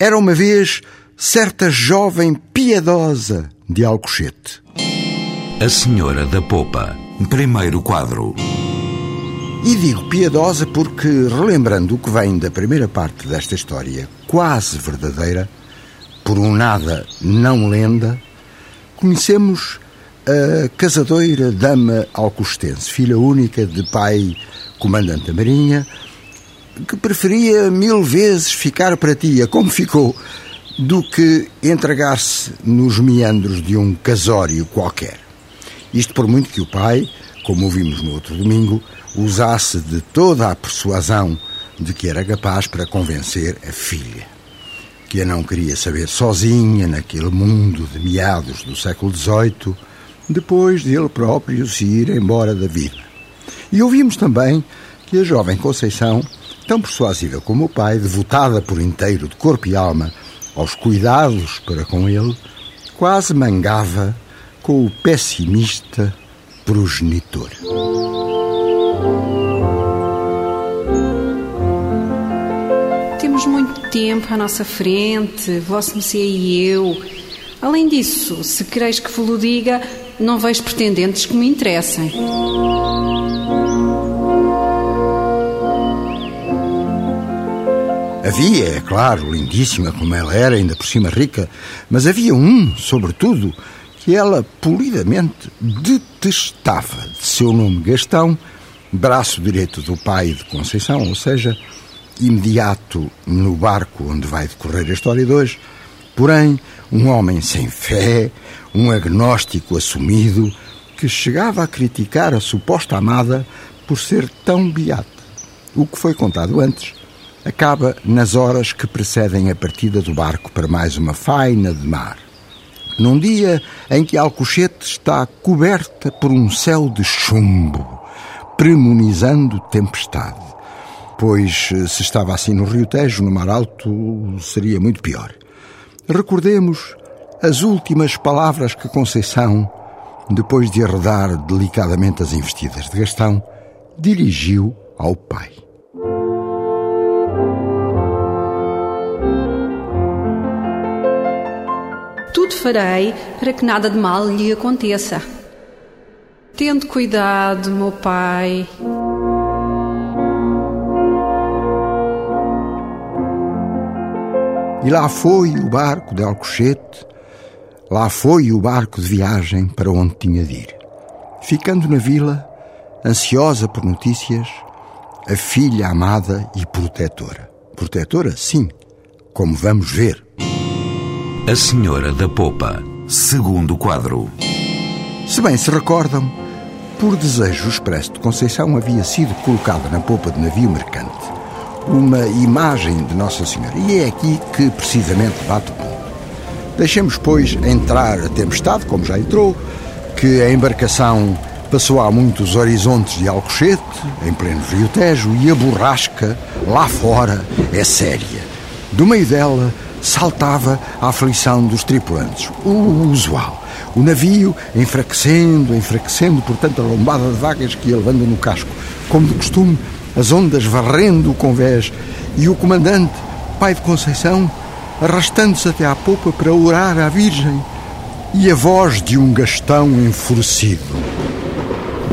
Era uma vez certa jovem piedosa de Alcochete. A Senhora da Popa. Primeiro quadro. E digo piedosa porque, relembrando o que vem da primeira parte desta história, quase verdadeira, por um nada não lenda, conhecemos a casadoira dama alcostense, filha única de pai comandante da Marinha, que preferia mil vezes ficar para tia, como ficou, do que entregar-se nos meandros de um casório qualquer. Isto por muito que o pai, como ouvimos no outro domingo, usasse de toda a persuasão de que era capaz para convencer a filha, que a não queria saber sozinha naquele mundo de meados do século XVIII, depois de ele próprio se ir embora da vida. E ouvimos também que a jovem Conceição tão persuasiva como o pai, devotada por inteiro de corpo e alma aos cuidados para com ele, quase mangava com o pessimista progenitor. Temos muito tempo à nossa frente, Vosso Messias e eu. Além disso, se quereis que vos diga, não vejo pretendentes que me interessem. Havia, é claro, lindíssima como ela era, ainda por cima rica, mas havia um, sobretudo, que ela polidamente detestava, de seu nome Gastão, braço direito do pai de Conceição, ou seja, imediato no barco onde vai decorrer a história de hoje, porém, um homem sem fé, um agnóstico assumido, que chegava a criticar a suposta amada por ser tão beata. O que foi contado antes acaba nas horas que precedem a partida do barco para mais uma faina de mar. Num dia em que Alcochete está coberta por um céu de chumbo, premonizando tempestade. Pois se estava assim no Rio Tejo, no Mar Alto, seria muito pior. Recordemos as últimas palavras que Conceição, depois de arredar delicadamente as investidas de Gastão, dirigiu ao pai. Farei para que nada de mal lhe aconteça. Tendo cuidado, meu pai. E lá foi o barco de Alcochete, lá foi o barco de viagem para onde tinha de ir. Ficando na vila, ansiosa por notícias, a filha amada e protetora. Protetora, sim, como vamos ver. A Senhora da Popa. Segundo quadro. Se bem se recordam, por desejo expresso de Conceição havia sido colocada na popa de navio mercante uma imagem de Nossa Senhora. E é aqui que precisamente bate o ponto. Deixemos, pois, entrar a tempestade, como já entrou, que a embarcação passou há muitos horizontes de Alcochete, em pleno Rio Tejo, e a borrasca, lá fora, é séria. Do meio dela saltava a aflição dos tripulantes, o usual. O navio enfraquecendo, enfraquecendo por tanta lombada de vagas que ia levando no casco. Como de costume, as ondas varrendo o convés e o comandante, pai de Conceição, arrastando-se até à popa para orar à Virgem e a voz de um Gastão enfurecido.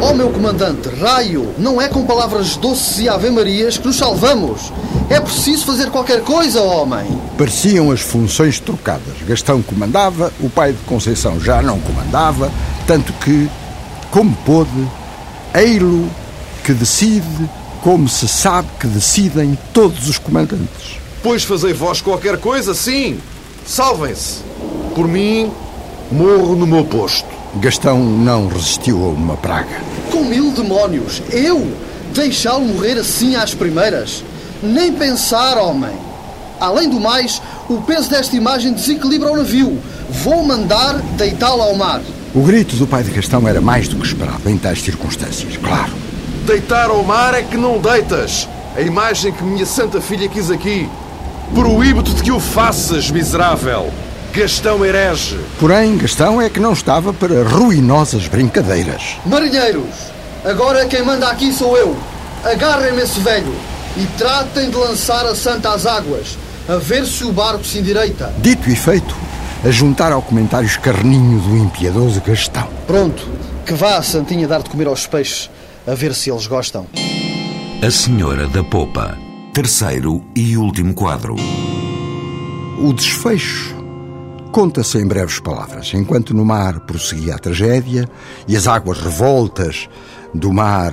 Ó oh, meu comandante, raio, não é com palavras doces e ave-marias que nos salvamos. É preciso fazer qualquer coisa, homem. Pareciam as funções trocadas. Gastão comandava, o pai de Conceição já não comandava, tanto que, como pôde, ei-lo que decide como se sabe que decidem todos os comandantes. Pois fazei vós qualquer coisa, sim. Salvem-se. Por mim, morro no meu posto. Gastão não resistiu a uma praga. Com mil demónios, eu deixá-lo morrer assim às primeiras? Nem pensar, homem. Além do mais, O peso desta imagem desequilibra o navio. Vou mandar deitá-lo ao mar. O grito do pai de Gastão era mais do que esperado em tais circunstâncias, claro. Deitar ao mar é que não deitas. A imagem que minha santa filha quis aqui. Proíbo-te de que o faças, miserável. Gastão herege. Porém, Gastão é que não estava para ruinosas brincadeiras. Marinheiros, agora quem manda aqui sou eu. Agarrem-me esse velho e tratem de lançar a santa às águas, a ver se o barco se endireita. Dito e feito, a juntar ao comentário escarninho do impiedoso Gastão. Pronto, que vá a Santinha dar de comer aos peixes, a ver se eles gostam. A Senhora da Popa. Terceiro e último quadro. O desfecho conta-se em breves palavras. Enquanto no mar prosseguia a tragédia e as águas revoltas do mar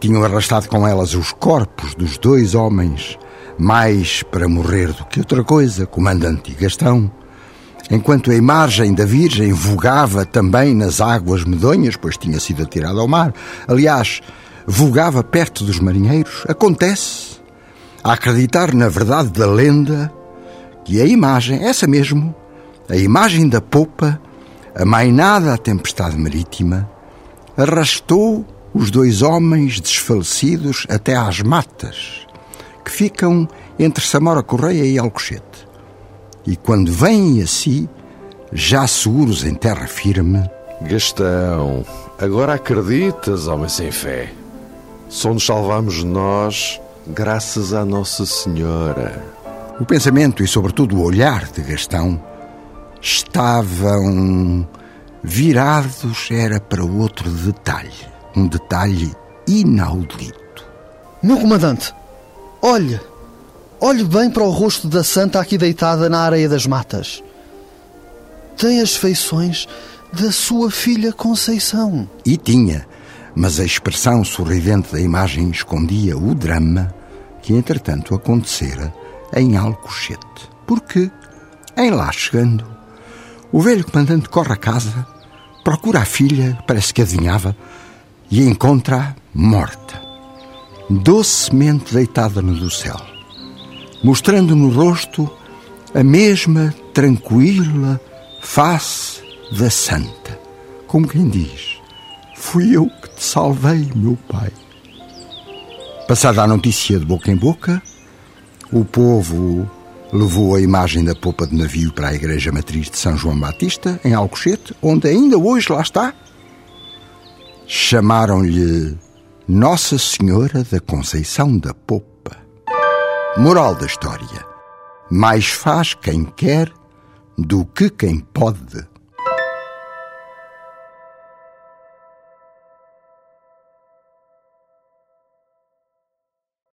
tinham arrastado com elas os corpos dos dois homens, mais para morrer do que outra coisa, comandante Gastão, enquanto a imagem da Virgem vogava também nas águas medonhas, pois tinha sido atirada ao mar, aliás, vogava perto dos marinheiros, acontece, a acreditar na verdade da lenda, que a imagem, essa mesmo, a imagem da popa, amainada à tempestade marítima, arrastou os dois homens desfalecidos até às matas, ficam entre Samora Correia e Alcochete. E quando vêm a si, já seguros em terra firme, Gastão, agora acreditas, homem sem fé. Só nos salvamos nós, graças à Nossa Senhora. o pensamento e, sobretudo, o olhar de Gastão estavam virados era para outro detalhe, um detalhe inaudito. Meu comandante, olhe, olhe bem para o rosto da santa aqui deitada na areia das matas. Tem as feições da sua filha Conceição. E tinha, mas a expressão sorridente da imagem escondia o drama que, entretanto, acontecera em Alcochete. Porque, em lá chegando, o velho comandante corre a casa, procura a filha, parece que adivinhava, e encontra-a morta, docemente deitada no do céu, mostrando no rosto a mesma tranquila face da santa, como quem diz: Fui eu que te salvei, meu pai. Passada a notícia de boca em boca, o povo levou a imagem da popa de navio para a igreja matriz de São João Batista, em Alcochete, onde ainda hoje lá está. Chamaram-lhe Nossa Senhora da Conceição da Popa. Moral da história: mais faz quem quer do que quem pode.